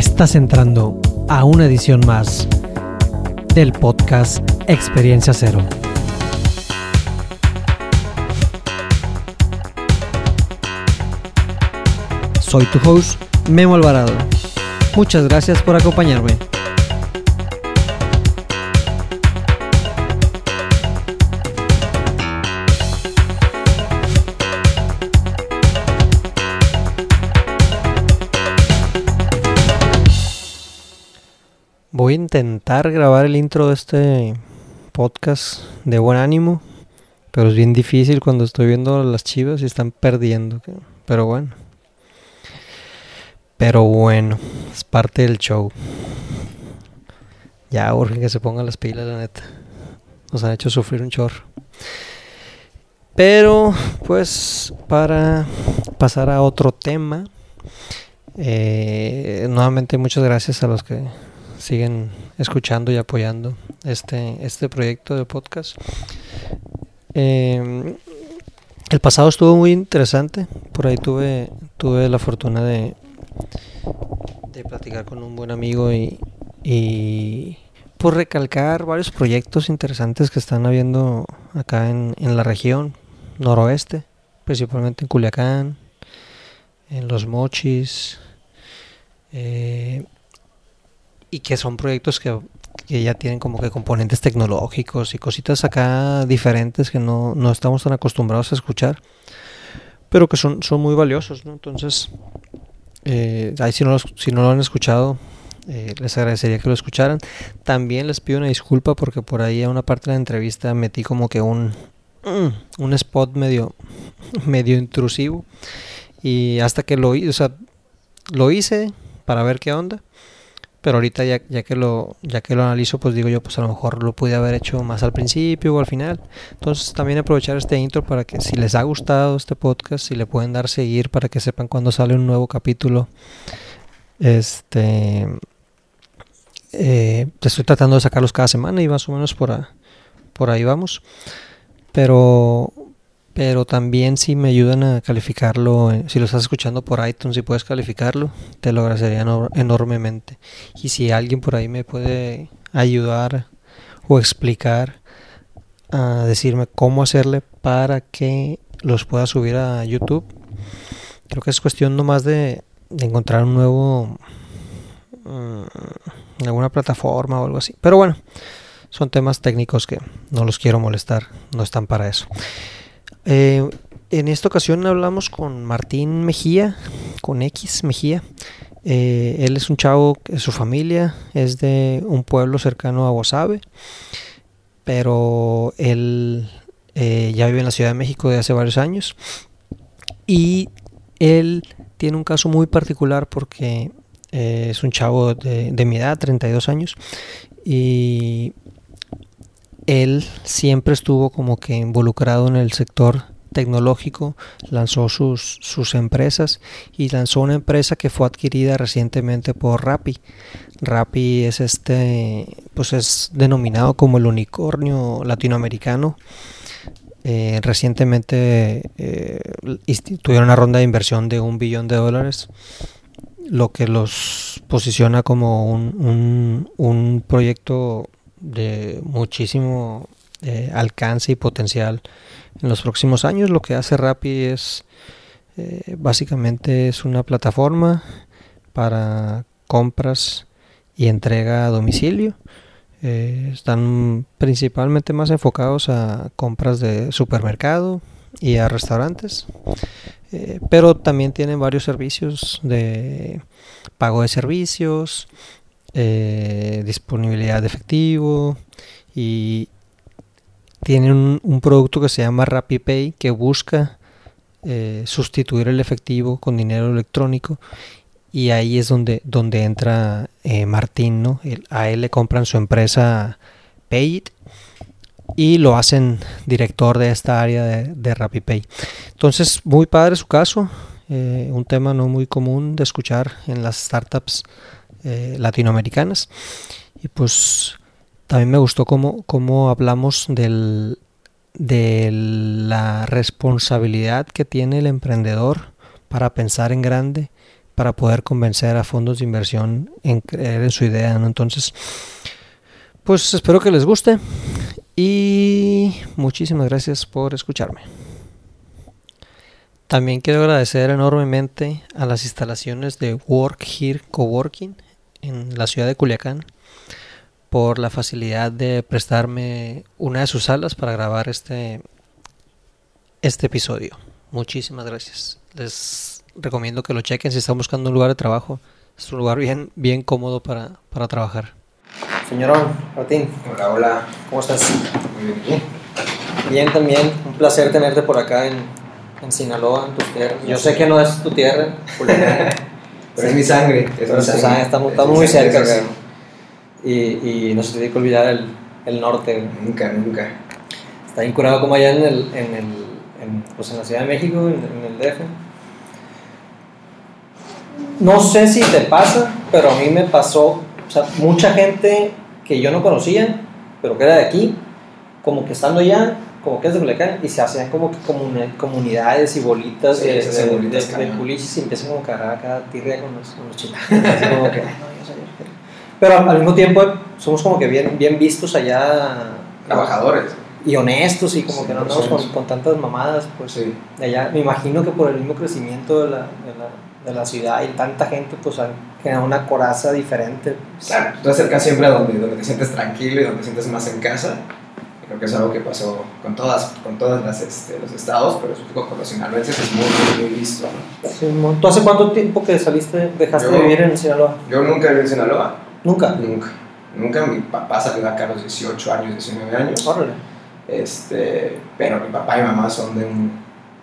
Estás entrando a una edición más del podcast Experiencia Cero. Soy tu host, Memo Alvarado. Muchas gracias por acompañarme. Voy a intentar grabar el intro de este podcast de buen ánimo, pero es bien difícil cuando estoy viendo las chivas y están perdiendo. Pero bueno. Pero bueno, es parte del show. Ya urge que se pongan las pilas, la neta. Nos han hecho sufrir un chorro. Pero, pues, para pasar a otro tema, eh, nuevamente muchas gracias a los que siguen escuchando y apoyando este, este proyecto de podcast. Em, el pasado estuvo muy interesante. Por ahí tuve, tuve la fortuna de, de platicar con un buen amigo y, y por recalcar varios proyectos interesantes que están habiendo acá en, en la región noroeste, principalmente en Culiacán, en Los Mochis. Eh, y que son proyectos que, ya tienen como que componentes tecnológicos y cositas acá diferentes que no, estamos tan acostumbrados a escuchar, pero que son, son muy valiosos, ¿no? Entonces, eh, ahí si no, si no lo han escuchado, eh, les agradecería que lo escucharan. También les pido una disculpa porque por ahí a una parte de la entrevista metí como que un, mm, un spot medio, medio intrusivo y hasta que lo o sea, lo hice para ver qué onda pero ahorita ya, ya que lo ya que lo analizo pues digo yo pues a lo mejor lo pude haber hecho más al principio o al final. Entonces también aprovechar este intro para que si les ha gustado este podcast si le pueden dar seguir para que sepan cuando sale un nuevo capítulo. Este eh, estoy tratando de sacarlos cada semana y más o menos por, por ahí vamos. Pero pero también si me ayudan a calificarlo, si lo estás escuchando por iTunes y puedes calificarlo, te lo agradecería enormemente. Y si alguien por ahí me puede ayudar o explicar, a decirme cómo hacerle para que los pueda subir a YouTube, creo que es cuestión nomás de, de encontrar un nuevo, mm, alguna plataforma o algo así. Pero bueno, son temas técnicos que no los quiero molestar, no están para eso. Eh, en esta ocasión hablamos con Martín Mejía, con X Mejía. Eh, él es un chavo, su familia es de un pueblo cercano a Guasave, pero él eh, ya vive en la Ciudad de México desde hace varios años. Y él tiene un caso muy particular porque es un chavo de, de mi edad, 32 años, y él siempre estuvo como que involucrado en el sector tecnológico, lanzó sus, sus empresas y lanzó una empresa que fue adquirida recientemente por Rappi. Rappi es este, pues es denominado como el unicornio latinoamericano. Eh, recientemente eh, tuvieron una ronda de inversión de un billón de dólares, lo que los posiciona como un, un proyecto de muchísimo eh, alcance y potencial en los próximos años. Lo que hace Rappi es eh, básicamente es una plataforma para compras y entrega a domicilio. Eh, están principalmente más enfocados a compras de supermercado y a restaurantes, pero también tienen varios servicios de pago de servicios, eh, disponibilidad de efectivo y tienen un, producto que se llama RappiPay que busca eh, sustituir el efectivo con dinero electrónico y ahí es donde, donde entra eh, Martín, a él le compran su empresa Payit y lo hacen director de esta área de, de RappiPay. Entonces, muy padre su caso, un tema no muy común de escuchar en las startups eh, latinoamericanas. Y pues también me gustó cómo, cómo hablamos del, de la responsabilidad que tiene el emprendedor para pensar en grande, para poder convencer a fondos de inversión en creer en su idea, ¿no? Entonces, pues espero que les guste y muchísimas gracias por escucharme. También quiero agradecer enormemente a las instalaciones de Work Here Coworking en la ciudad de Culiacán por la facilidad de prestarme una de sus salas para grabar este, este episodio. Muchísimas gracias. Les recomiendo que lo chequen si están buscando un lugar de trabajo. Es un lugar bien, bien cómodo para, para trabajar. Señorón, Martín. Hola, hola. ¿Cómo estás? Muy bien. Bien también. Un placer tenerte por acá en, en Sinaloa, en tu tierra. Yo sé que no es tu tierra, Es mi sangre. Es Pero mi es tu sangre. sangre, estamos, Es estamos muy sangre, cerca, sí. Y, y no se tiene que olvidar el, el norte. güey. Nunca, nunca. Está bien curado como allá en, el, en, el, en, pues en la Ciudad de México, en, en el DF. No sé si te pasa, pero a mí me pasó, o sea, mucha gente que yo no conocía, pero que era de aquí, como que estando allá, como que es de Culiacán, y se hacían como que comuni- comunidades y bolitas Sí, de, se de, bolitas de- de cañón. culichis y empiezan como a acá tirria con los, con los como que. Pero al mismo tiempo somos como que bien, bien vistos allá Trabajadores. y honestos y como que no andamos con, 100%. con tantas mamadas, pues Sí. allá, me imagino que por el mismo crecimiento de la, de la, de la ciudad y tanta gente, pues han generado una coraza diferente. Claro, tú acercas siempre a donde, donde te sientes tranquilo y donde te sientes más en casa. Creo que es algo que pasó con todas, con todas las, este, los estados, pero sobre todo con los sinaloenses es muy, muy, visto. ¿no? Simón, ¿Tú hace cuánto tiempo que saliste, dejaste Yo- de vivir en Sinaloa? Yo nunca viví en Sinaloa, Nunca. nunca. Nunca, mi papá salió acá a los 18 años, 19 años. Órale. Este, pero mi papá y mamá son de un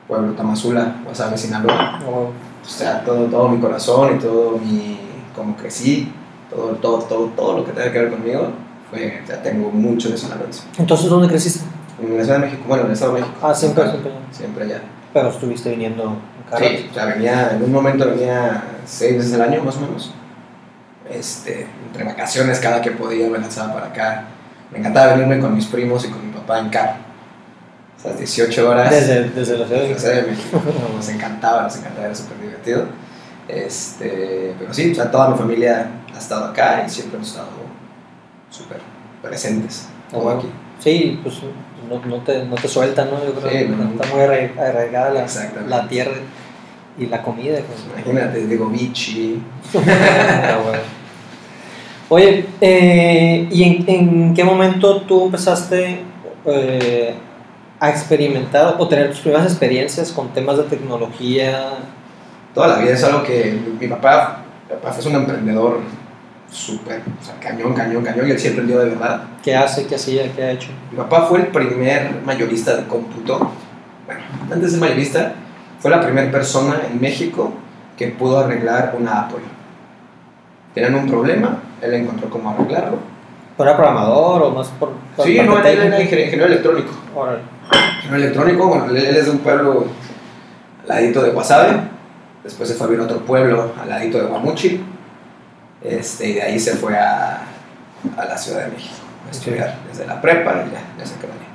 pueblo, Tamazula, Guasave, Sinaloa. Oh, O sea, todo, todo mi corazón y todo mi, como crecí, todo, todo, todo, todo lo que tenga que ver conmigo, fue, ya tengo mucho de sinaloense. Entonces, ¿dónde creciste? En la Ciudad de México, bueno, en el Estado de México. Ah, siempre, siempre. Siempre allá. Pero estuviste viniendo en carro. Sí, o sea, venía, en un momento venía seis veces al año, más o menos. Este, entre vacaciones, cada que podía me lanzaba para acá. Me encantaba venirme con mis primos y con mi papá en carro. Esas 18 horas. Desde, desde la ciudad de Ciudad de México. Nos encantaba, nos encantaba, era súper divertido. Este, pero sí, o sea, toda mi familia ha estado acá y siempre hemos estado súper presentes. Bueno. aquí. Sí, pues no, no, te, no te sueltan, ¿no? Yo creo Sí, que no. está muy arra- arraigada la, la tierra y la comida. pues. Imagínate, digo, bichi. Oye, eh, ¿y en, en qué momento tú empezaste eh, a experimentar o tener tus primeras experiencias con temas de tecnología? Toda la vida es algo que mi papá, mi papá es un emprendedor súper, o sea, cañón, cañón, cañón, y él sí emprendió de verdad. ¿Qué hace? ¿Qué hacía? ¿Qué ha hecho? Mi papá fue el primer mayorista de cómputo. Bueno, antes de mayorista, fue la primera persona en México que pudo arreglar una Apple. Tenían un problema, él encontró cómo arreglarlo. ¿Era programador o más por, por Sí, no, él era ingeniero electrónico. Ingeniero electrónico, bueno, él, él es de un pueblo al ladito de Guasave. Después se fue a vivir a otro pueblo al ladito de Guamuchi. Este, y de ahí se fue a, a la Ciudad de México a estudiar desde la prepa y ya, ya se quedó allá.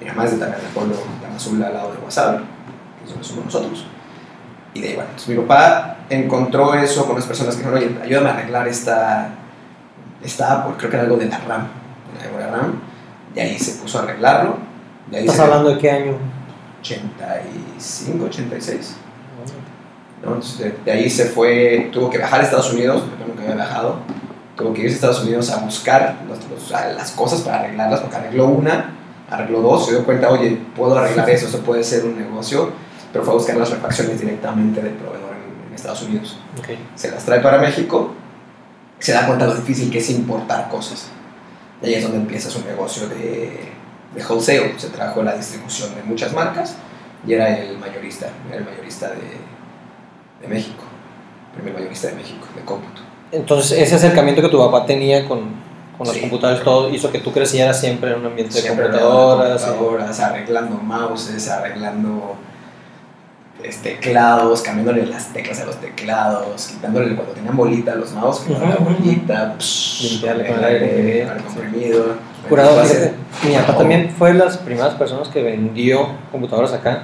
Mi mamá es de también del pueblo de Amazula al lado de Guasave, que es donde somos nosotros. Y de ahí, bueno, entonces mi papá encontró eso con unas personas que dijeron, oye, ayúdame a arreglar esta, esta creo que era algo de la RAM, de la RAM. Y ahí se puso a arreglarlo. Y ¿Estás hablando de qué año? 85, 86. ¿No? Entonces, de, de ahí se fue, tuvo que viajar a Estados Unidos, porque nunca había viajado, tuvo que irse a Estados Unidos a buscar los- los- a las cosas para arreglarlas, porque arregló una, arregló dos, se dio cuenta, oye, puedo arreglar eso, eso puede ser un negocio, pero fue a buscar las refacciones directamente del proveedor en, en Estados Unidos. Ok. Se las trae para México, se da cuenta de lo difícil que es importar cosas. Y ahí es donde empieza su negocio de, de wholesale. Se trajo la distribución de muchas marcas y era el mayorista, era el mayorista de, de México, primer mayorista de México, de cómputo. Entonces, ese acercamiento que tu papá tenía con, con las Sí. computadoras, todo hizo que tú crecieras siempre en un ambiente de computadoras. arreglando computadoras, arreglando mouses, arreglando este, teclados, cambiándole las teclas a los teclados, quitándole cuando tenían bolita a los mouse, quitándole la bolita, psh, Limpiarle con el aire comprimido. Curado, fíjate, mi papá también fue de las primeras personas que vendió computadoras acá.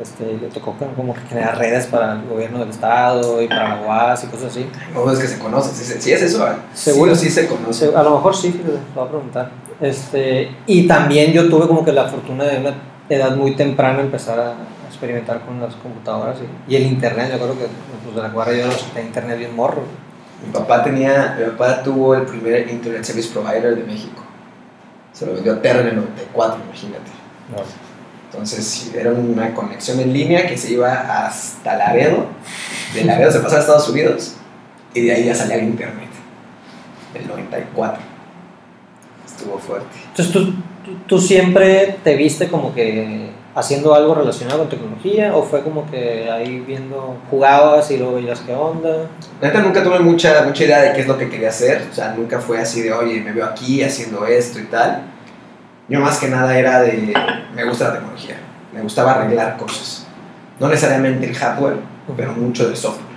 Este, le tocó como generar redes para el gobierno del estado y para la UAS y cosas así. No, es que se conoce, si, es eso, seguro sí, se conoce. A lo mejor sí, lo voy a preguntar. Este, y también yo tuve como que la fortuna de una edad muy temprana empezar a experimentar con las computadoras y, el internet. Yo creo que pues, de la cuadra yo no internet bien morro. Mi papá tenía, mi papá tuvo el primer Internet Service Provider de México. Se lo vendió a Terra en el 94, imagínate. Entonces era una conexión en línea que se iba hasta Laredo, de Laredo se pasaba a Estados Unidos y de ahí ya salía el internet, el 94. Estuvo fuerte. Entonces tú, tú siempre te viste como que haciendo algo relacionado con tecnología o fue como que ahí viendo, jugabas y luego veías qué onda? Neta nunca tuve mucha, mucha idea de qué es lo que quería hacer, o sea, nunca fue así de, oye, me veo aquí haciendo esto y tal yo más que nada era de, me gusta la tecnología, me gustaba arreglar cosas. No necesariamente el hardware, pero mucho de software.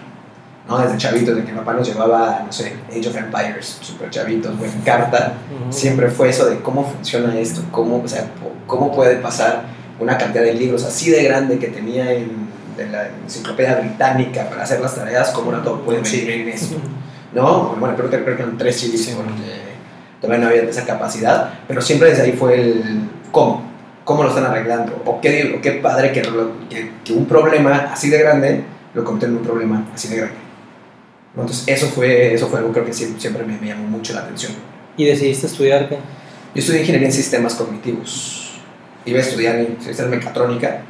¿no? Desde chavitos, de que mi papá nos llevaba, no sé, Age of Empires, super chavitos, en carta, siempre fue eso de cómo funciona esto, cómo, o sea, cómo puede pasar una cantidad de libros así de grande que tenía en, la enciclopedia británica para hacer las tareas, cómo no todo puede venir en eso. ¿No? Bueno, creo que, eran tres CDs todavía no había esa capacidad, pero siempre desde ahí fue el cómo, cómo lo están arreglando, o qué, qué padre que, que, un problema así de grande lo convierten en un problema así de grande. Entonces eso fue, eso fue algo que siempre, me, llamó mucho la atención. ¿Y decidiste estudiar qué? Yo estudié ingeniería en sistemas cognitivos. Iba a estudiar, en mecatrónica.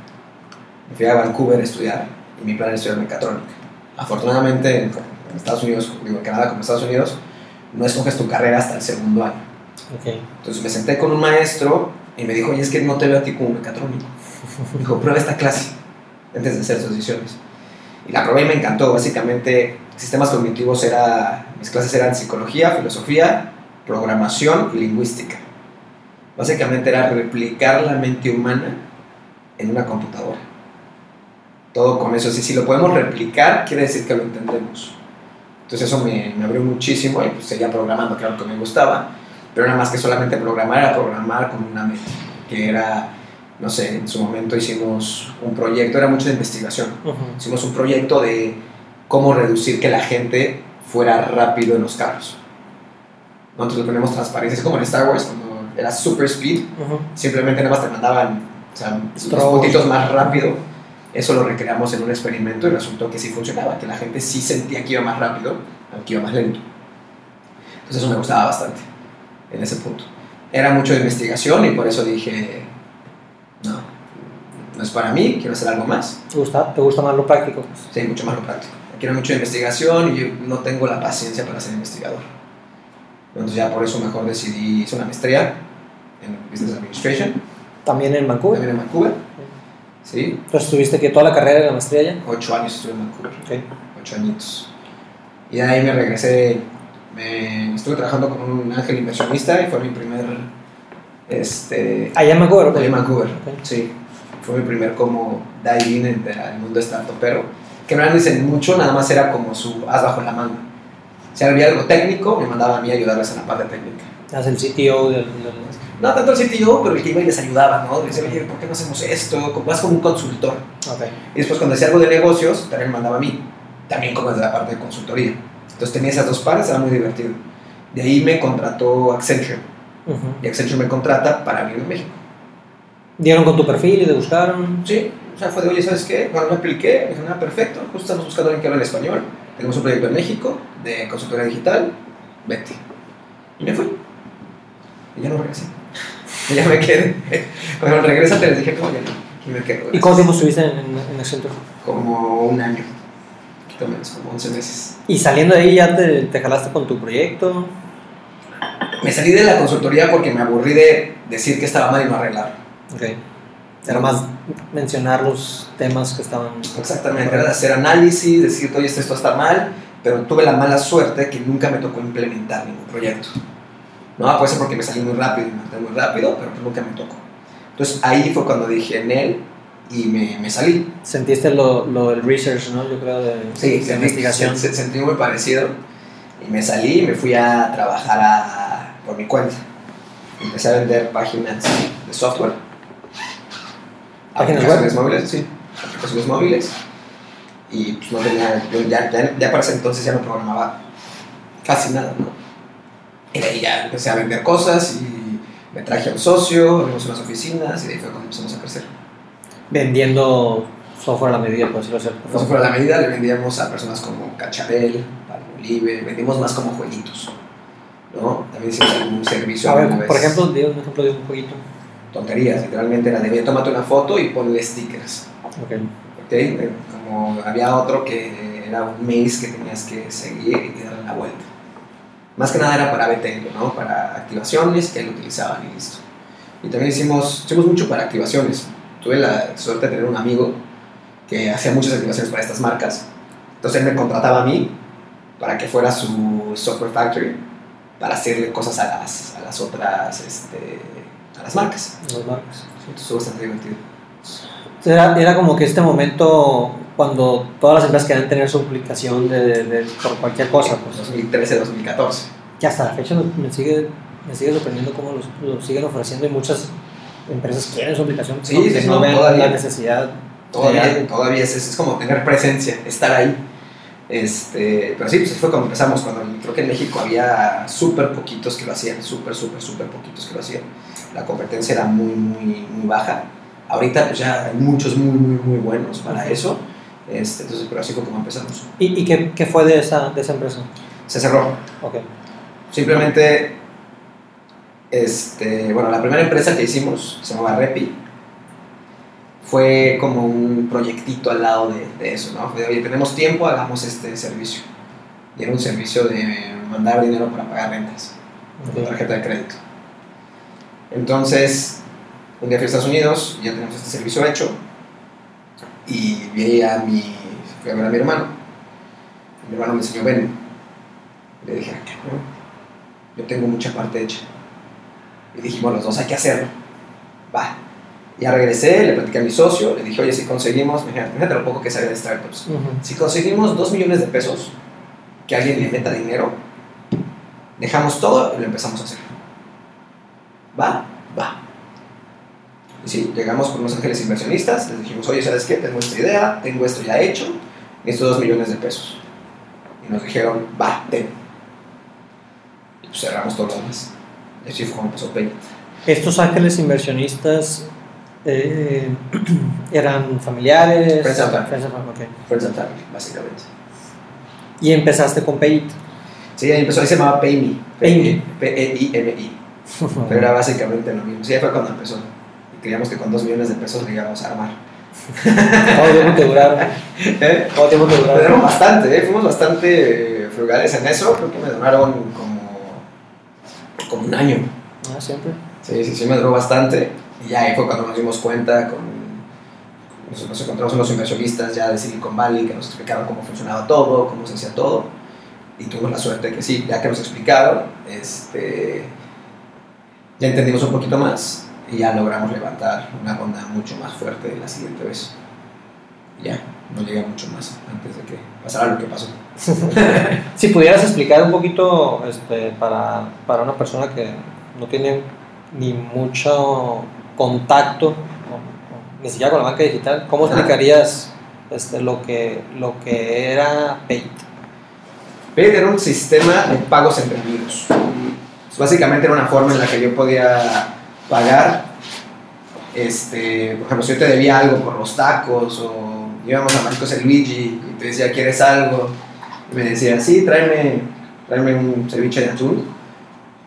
Me fui a Vancouver a estudiar y mi plan era estudiar mecatrónica. Afortunadamente en Estados Unidos, digo en Canadá como Estados Unidos, no escoges tu carrera hasta el segundo año. Entonces me senté con un maestro y me dijo, oye, es que no te veo a ti como mecatrónico. Me dijo, prueba esta clase antes de hacer sus decisiones. Y la probé y me encantó. Básicamente, sistemas cognitivos era, mis clases eran psicología, filosofía, programación y lingüística. Básicamente era replicar la mente humana en una computadora. Todo con eso. Si, si lo podemos replicar, quiere decir que lo entendemos. Entonces eso me, me abrió muchísimo y pues seguía programando, claro que me gustaba, pero nada más que solamente programar, era programar con una meta, que era, no sé, en su momento hicimos un proyecto, era mucho de investigación, hicimos un proyecto de cómo reducir que la gente fuera rápido en los carros. Nosotros le ponemos transparencia, es como en Star Wars, cuando era super speed, simplemente nada más te mandaban o sea, unos puntitos más rápido eso lo recreamos en un experimento y resultó que sí funcionaba, que la gente sí sentía que iba más rápido, aunque iba más lento. Entonces eso me gustaba bastante en ese punto. Era mucho de investigación y por eso dije, no, no es para mí, quiero hacer algo más. ¿Te gusta, te gusta más lo práctico? Sí, mucho más lo práctico. Quiero mucho de investigación y yo no tengo la paciencia para ser investigador. Entonces ya por eso mejor decidí, hice una maestría en Business Administration. ¿También en Vancouver? También en Vancouver. ¿Sí? Entonces estuviste que toda la carrera de la maestría ya? Ocho años estuve en Vancouver. Ocho añitos. Y de ahí me regresé, me estuve trabajando con un ángel inversionista y fue mi primer... Este, ¿Allá en Vancouver? Allá en Vancouver, sí. Fue mi primer como dive in en el mundo startup, pero que no dicen mucho, nada más era como su haz bajo la manga. Si había algo técnico, me mandaba a mí a ayudarles en la parte técnica. Haz el CTO del no tanto el CTO, pero el que iba y les ayudaba, ¿no? Decía, oye, ¿por qué no hacemos esto? Vas como un consultor. Okay. Y después cuando hacía algo de negocios, también me mandaba a mí, también como desde la parte de consultoría. Entonces tenía esas dos pares, era muy divertido. De ahí me contrató Accenture. Y Accenture me contrata para venir a México. ¿Dieron con tu perfil y te buscaron? Sí, o sea, fue de, oye, ¿sabes qué? Bueno, me apliqué, me dijeron, ah, perfecto, justo estamos buscando a alguien que hable español. Tenemos un proyecto en México de consultoría digital, vete. Y me fui. Y ya no regresé. Ya me quedé. Cuando regresa te les dije, como ya y me quedo. ¿Y cuánto tiempo estuviste en, en, Accenture? Como un año, poquito menos, como 11 meses. ¿Y saliendo de ahí ya te, te jalaste con tu proyecto? Me salí de la consultoría porque me aburrí de decir que estaba mal y no arreglar. Ok. Era más mencionar los temas que estaban. Exactamente, era hacer análisis, decir, oye, esto está mal, pero tuve la mala suerte que nunca me tocó implementar ningún proyecto. No, puede ser porque me salí muy rápido, me muy rápido, pero pues nunca me tocó. Entonces ahí fue cuando dije en él y me, me salí. ¿Sentiste lo, lo, del research, no? Yo creo, de, sí, de investigación. Se, sentí muy parecido y me salí y me fui a trabajar a, por mi cuenta. Empecé a vender páginas de software. ¿Páginas web? móviles, sí. aplicaciones móviles y pues no tenía, yo ya, ya, ya para ese entonces ya no programaba casi nada, ¿no? Y de ahí ya empecé a vender cosas y me traje a un socio, abrimos unas oficinas y de ahí fue cuando empezamos a crecer. Vendiendo software a la medida, por decirlo así. Como fuera la medida, le vendíamos a personas como Cachabel, Palmolive, vendimos más como jueguitos, ¿no? También hicimos algún servicio A ver, vez. por ejemplo, un ejemplo de un jueguito. Tonterías, literalmente era de tómate una foto y ponle stickers. Ok. ¿ok? Eh, Como había otro que era un maze que tenías que seguir y darle la vuelta. Más que nada era para BTL, ¿no? Para activaciones que lo utilizaban y listo. Y también hicimos, hicimos mucho para activaciones. Tuve la suerte de tener un amigo que hacía muchas activaciones para estas marcas. Entonces él me contrataba a mí para que fuera su software factory para hacerle cosas a las, a las otras, este, a las marcas. Las marcas. Entonces estuvo bastante divertido. Era, era como que este momento cuando todas las empresas querían tener su aplicación de, de- de- por cualquier cosa, pues 2013-2014. que hasta la fecha me, sigue, me sigue sorprendiendo cómo los, lo siguen ofreciendo y muchas empresas quieren su aplicación Sí, aunque sí, no no, vean todavía. la necesidad Todavía, todavía es, es como tener presencia, estar ahí. Este, pero sí, pues fue como empezamos, cuando creo que en México había súper poquitos que lo hacían, súper, súper, súper poquitos que lo hacían. La competencia era muy, muy, muy baja. Ahorita pues ya hay muchos muy, muy, muy buenos para eso. Este, entonces, pero así fue como empezamos. ¿Y, y qué, qué fue de esa, de esa empresa? Se cerró. Ok. Simplemente, este, bueno, la primera empresa que hicimos se llamaba Repi. Fue como un proyectito al lado de, de eso, ¿no? Fue de, oye, tenemos tiempo, hagamos este servicio. Y era un servicio de mandar dinero para pagar rentas con tarjeta de crédito. Entonces, un día fui a Estados Unidos, ya tenemos este servicio hecho. Y vi a mi, fui a ver a mi hermano. Mi hermano me enseñó, ven. Le dije, "Ah, yo tengo mucha parte hecha. Y dijimos los dos, hay que hacerlo. Va. Ya regresé, le platicé a mi socio, le dije, oye, si conseguimos, fíjate lo poco que sabe de startups. Si conseguimos 2 millones de pesos, que alguien le meta dinero, dejamos todo y lo empezamos a hacer. ¿Va? Y sí, llegamos con unos ángeles inversionistas, les dijimos, oye, ¿sabes qué? Tengo esta idea, tengo esto ya hecho, necesito 2 millones de pesos. Y nos dijeron, va, ten. Y pues cerramos todo lo demás. Y así fue como empezó Pay. Estos ángeles inversionistas eh, eran familiares. Friends and family. Friends and family, ok. Friends and Family, básicamente. Y empezaste con Payit. Sí, ahí empezó, ahí se llamaba PayMe. PayMe. P-E-I-M-I. Pero era básicamente lo mismo. Sí, ahí fue cuando empezó. Creíamos que con 2 millones de pesos le íbamos a armar. ¿Cuánto tiempo te duraron? ¿Eh? ¿Cuánto tiempo te duraron duraron? bastante, ¿eh? fuimos bastante eh, frugales en eso. Creo que me duraron como, como un año. Ah, siempre. Sí, sí, sí, me duró bastante. Y ya ahí fue cuando nos dimos cuenta con... Nos, nos encontramos unos inversionistas ya de Silicon Valley que nos explicaron cómo funcionaba todo, cómo se hacía todo. Y tuvimos la suerte que sí, ya que nos explicaron, este, ya entendimos un poquito más y ya logramos levantar una ronda mucho más fuerte la siguiente vez. Ya, no llega mucho más antes de que pasara lo que pasó. Si pudieras explicar un poquito este, para, para una persona que no tiene ni mucho contacto, o- o ni siquiera con la banca digital, ¿cómo explicarías este, lo, que, lo que era Payit? Payit era un sistema de pagos. Pues, Básicamente era una forma en la que yo podía pagar, este, por ejemplo, si yo te debía algo por los tacos o íbamos a Marcos el Luigi y te decía, ¿quieres algo? Y me decía, sí, tráeme, tráeme un ceviche de atún.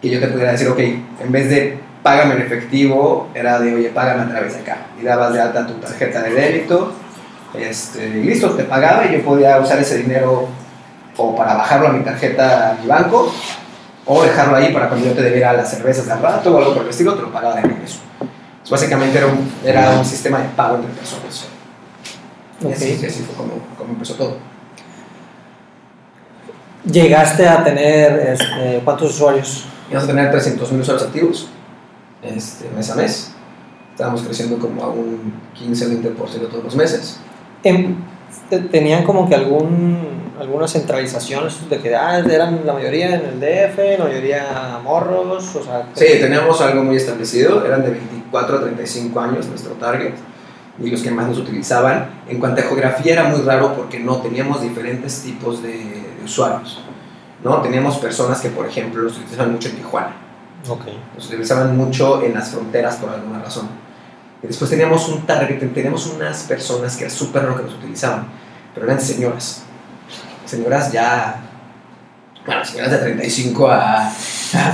Y yo te pudiera decir, ok, en vez de págame en efectivo, era de, oye, págame a través de acá. Y dabas de alta tu tarjeta de débito. Este, y listo, te pagaba y yo podía usar ese dinero o para bajarlo a mi tarjeta a mi banco, o dejarlo ahí para cuando yo te debiera las cervezas al rato o algo por el estilo, te lo pagaba de regreso. Entonces, básicamente era un, era un sistema de pago entre personas. Y así, así fue como, como empezó todo. ¿Llegaste a tener este, cuántos usuarios? Íbamos a tener 300 mil usuarios activos este, mes a mes. Estábamos creciendo como a un 15-20% todos los meses. Em, te- ¿Tenían como que algún, alguna centralización de que ah, eran la mayoría en el DF, la mayoría morros? O sea, Sí, teníamos algo muy establecido, eran de 24 a 35 años nuestro target. y los que más nos utilizaban. En cuanto a geografía era muy raro porque no teníamos diferentes tipos de, de usuarios. ¿no? Teníamos personas que, por ejemplo, los utilizaban mucho en Tijuana. Ok. Los utilizaban mucho en las fronteras por alguna razón. Y después teníamos un target, teníamos unas personas que era súper raro que nos utilizaban, pero eran señoras. Señoras ya, bueno, señoras de 35 a, a,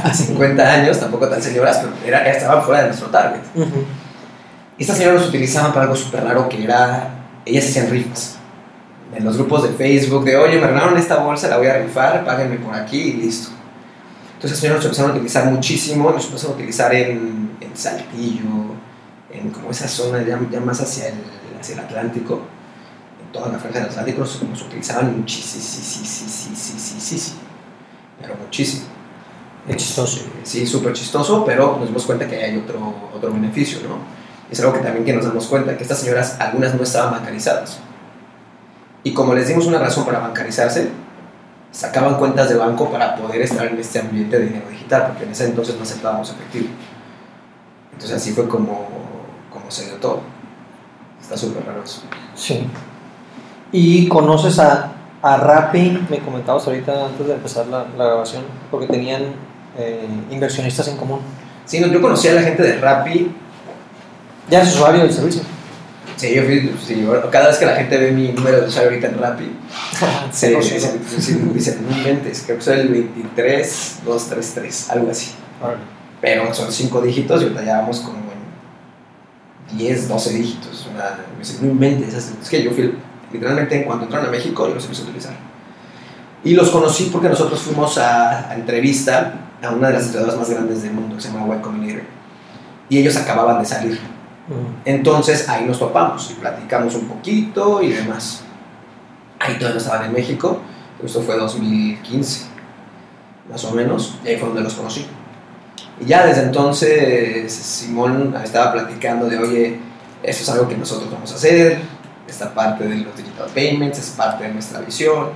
a 50 años, tampoco tan señoras, pero era, estaban fuera de nuestro target. Y estas señoras los utilizaban para algo súper raro que era, ellas hacían rifas. En los grupos de Facebook, de oye, me regalaron esta bolsa, la voy a rifar, páguenme por aquí y listo. Entonces las señoras los empezaron a utilizar muchísimo, nos empezaron a utilizar en, en Saltillo, en como esa zona ya, ya más hacia el, hacia el Atlántico, toda la franja de los áticos nos utilizaban muchísimo, sí, pero muchísimo. Es chistoso. Eh, sí, súper chistoso, pero nos dimos cuenta que hay otro, otro beneficio, ¿no? Es algo que también que nos damos cuenta, que estas señoras, algunas no estaban bancarizadas. Y como les dimos una razón para bancarizarse, sacaban cuentas de banco para poder estar en este ambiente de dinero digital, porque en ese entonces no aceptábamos efectivo. Entonces así fue como, como se dio todo. Está súper raro eso. Sí. ¿Y conoces a, a Rappi? Me comentabas ahorita antes de empezar la, la grabación, porque tenían eh, inversionistas en común. Sí, no, yo conocí a la gente de Rappi. ¿Ya eres usuario del servicio? Sí, yo fui, sí, cada vez que la gente ve mi número de usuario ahorita en Rappi, se Sí, sí, dicen, dicen, dicen, no inventes, creo que soy el 23233, algo así. Pero son 5 dígitos y ahorita ya vamos como en 10, 12 dígitos. Una, me dicen, no inventes, es es que yo fui, literalmente en cuanto entraron a México, yo los empecé a utilizar. Y los conocí porque nosotros fuimos a, a entrevista a una de las estudiadoras más grandes del mundo, que se llama Y Combinator. Y ellos acababan de salir. Mm. Entonces ahí nos topamos y platicamos un poquito y demás. Ahí todavía estaban en México, esto fue 2015, más o menos, y ahí fue donde los conocí. Y ya desde entonces Simón estaba platicando de, oye, esto es algo que nosotros vamos a hacer, esta parte de los digital payments es parte de nuestra visión,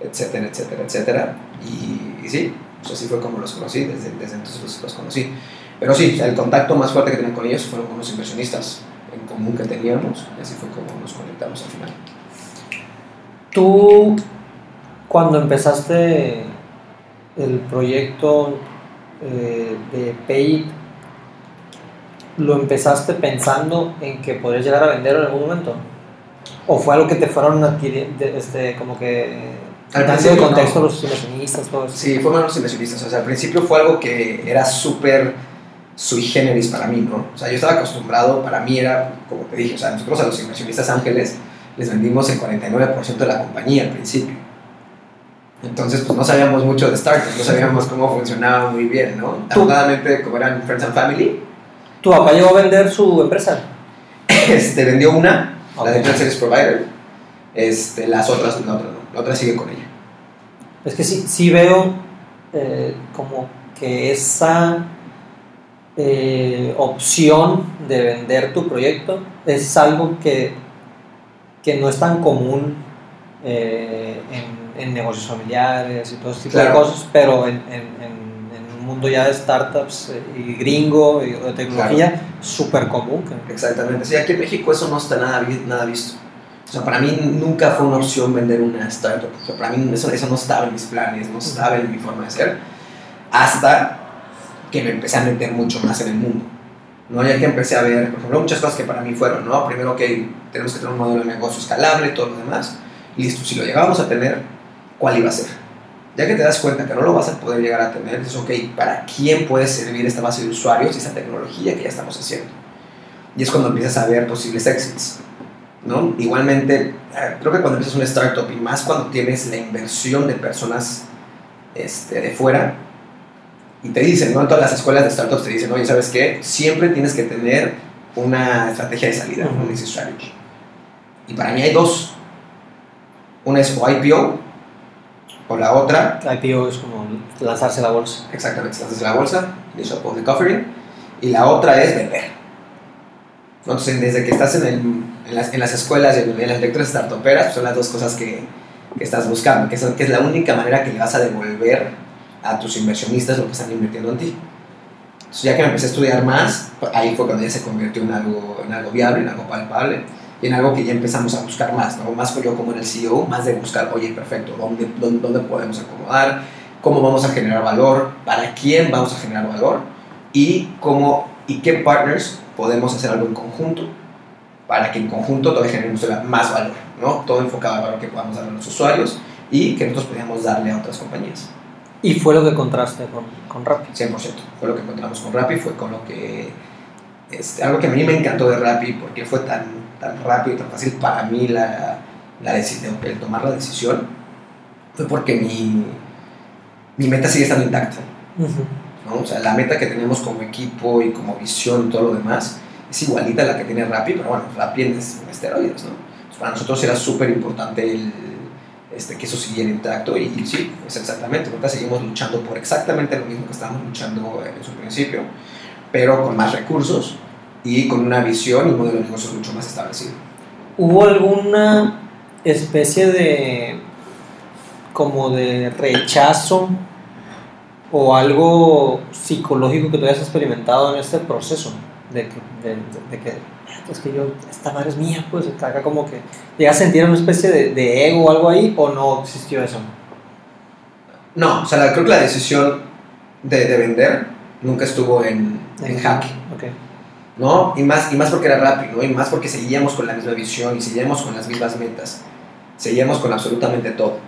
etcétera, etcétera, etcétera. Y, sí, pues así fue como los conocí, desde, entonces los, conocí. Pero sí, el contacto más fuerte que tenía con ellos fueron con los inversionistas en común que teníamos, y así fue como nos conectamos al final. Tú, cuando empezaste el proyecto eh, de Pay, ¿lo empezaste pensando en que podrías llegar a vender en algún momento? ¿O fue algo que te fueron adquiriendo, este, como que Al dando principio, el contexto no. los inversionistas, todo eso? Sí, fueron los inversionistas. O sea, al principio fue algo que era súper sui generis para mí, ¿no? O sea, yo estaba acostumbrado, para mí era, como te dije, o sea, nosotros a los inversionistas ángeles les vendimos el 49% de la compañía al principio. Entonces, pues no sabíamos mucho de startups, no sabíamos cómo funcionaba muy bien, ¿no? Afortunadamente, como eran Friends and Family, ¿Tu papá llegó a vender su empresa? este, vendió una, la de. Internet Service Provider, este, las otras, la otra no, la otra sigue con ella. Es que sí, sí veo eh, como que esa eh, opción de vender tu proyecto es algo que, que no es tan común eh, en, en negocios familiares y todo ese tipo de Claro. cosas, pero en, en, en- mundo ya de startups eh, y gringo y de tecnología, súper común. Exactamente. Sí, aquí en México eso no está nada, nada visto. O sea, para mí nunca fue una opción vender una startup. O sea, para mí eso, eso no estaba en mis planes, no estaba en mi forma de ser. Hasta que me empecé a meter mucho más en el mundo. ¿no? Ya que empecé a ver, por ejemplo, muchas cosas que para mí fueron, ¿no? Primero que tenemos que tener un modelo de negocio escalable, todo lo demás. Listo, si lo llegábamos a tener, ¿cuál iba a ser? Ya que te das cuenta que no lo vas a poder llegar a tener, dices, ok, ¿para quién puede servir esta base de usuarios y esta tecnología que ya estamos haciendo? Y es cuando empiezas a ver posibles exits. ¿no? Igualmente, eh, creo que cuando empiezas una startup y más cuando tienes la inversión de personas este, de fuera, y te dicen, ¿no? En todas las escuelas de startups te dicen, oye, ¿sabes qué? Siempre tienes que tener una estrategia de salida, un exit strategy. Y para mí hay dos. Una es o IPO, o la otra, IPO es como lanzarse la bolsa. exactamente, desde la bolsa, initial public offering, y la otra es vender. Entonces, desde que estás en, el- en las, en las escuelas y en, en las lecturas startuperas, pues son las dos cosas que, que estás buscando, que es, que es la única manera que le vas a devolver a tus inversionistas lo que están invirtiendo en ti. Entonces, ya que me empecé a estudiar más, ahí fue cuando ya se convirtió en algo, en algo viable, en algo palpable en algo que ya empezamos a buscar más, ¿no? Más yo como en el CEO, más de buscar, oye, perfecto, ¿dónde, dónde, dónde podemos acomodar? ¿Cómo vamos a generar valor? ¿Para quién vamos a generar valor? Y, cómo, y qué partners podemos hacer algo en conjunto para que en conjunto todavía generemos más valor, ¿no? Todo enfocado al valor que podamos dar a los usuarios y que nosotros podamos darle a otras compañías. ¿Y fue lo que contraste con, con Rappi? 100%. Fue lo que encontramos con Rappi, fue con lo que... Este, algo que a mí me encantó de Rappi, porque fue tan, tan rápido y tan fácil para mí la, la el tomar la decisión, fue porque mi, mi meta sigue estando intacta. ¿no? O sea, la meta que tenemos como equipo y como visión y todo lo demás es igualita a la que tiene Rappi, pero bueno, Rappi en esteroides, ¿no? para nosotros era súper importante el, este, que eso siguiera intacto y, sí, es exactamente, ahorita seguimos luchando por exactamente lo mismo que estábamos luchando en su principio, pero con más recursos y con una visión y un modelo de negocio mucho más establecido. ¿Hubo alguna especie de como de rechazo o algo psicológico que tú hayas experimentado en este proceso? De que, de, que es que yo, esta madre es mía, pues acá como que llegas a sentir una especie de, de, ego o algo ahí, o no existió eso? No, o sea, creo que la decisión de, de vender nunca estuvo en, en jaque. Okay. ¿No? Y más, y más porque era rápido, ¿no? Y más porque seguíamos con la misma visión y seguíamos con las mismas metas. Seguíamos con absolutamente todo.